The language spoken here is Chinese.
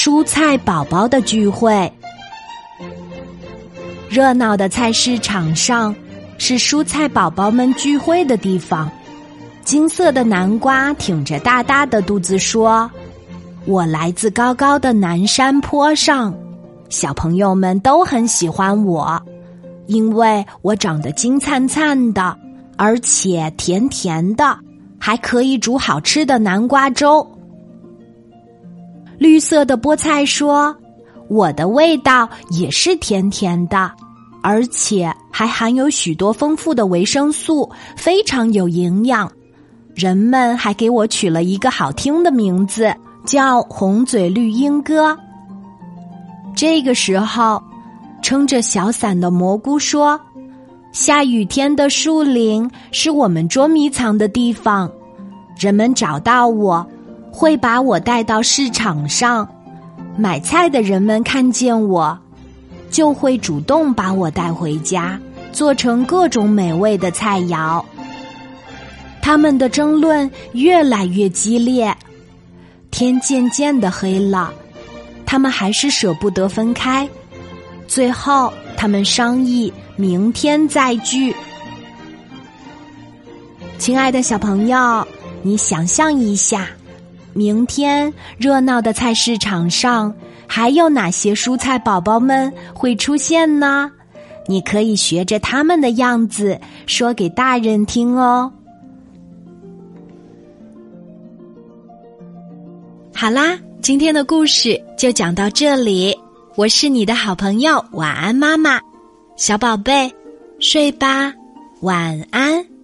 蔬菜宝宝的聚会。热闹的菜市场上是蔬菜宝宝们聚会的地方。金色的南瓜挺着大大的肚子说：“我来自高高的南山坡上，小朋友们都很喜欢我，因为我长得金灿灿的，而且甜甜的，还可以煮好吃的南瓜粥。”绿色的菠菜说：“我的味道也是甜甜的，而且还含有许多丰富的维生素，非常有营养。”人们还给我取了一个好听的名字，叫红嘴绿鹦哥。这个时候，撑着小伞的蘑菇说：“下雨天的树林是我们捉迷藏的地方，人们找到我，会把我带到市场上。买菜的人们看见我，就会主动把我带回家，做成各种美味的菜肴。”他们的争论越来越激烈，天渐渐的黑了，他们还是舍不得分开。最后，他们商议明天再聚。亲爱的小朋友，你想象一下，明天热闹的菜市场上还有哪些蔬菜宝宝们会出现呢？你可以学着他们的样子说给大人听哦。好啦，今天的故事就讲到这里。我是你的好朋友，晚安，妈妈，小宝贝，睡吧，晚安。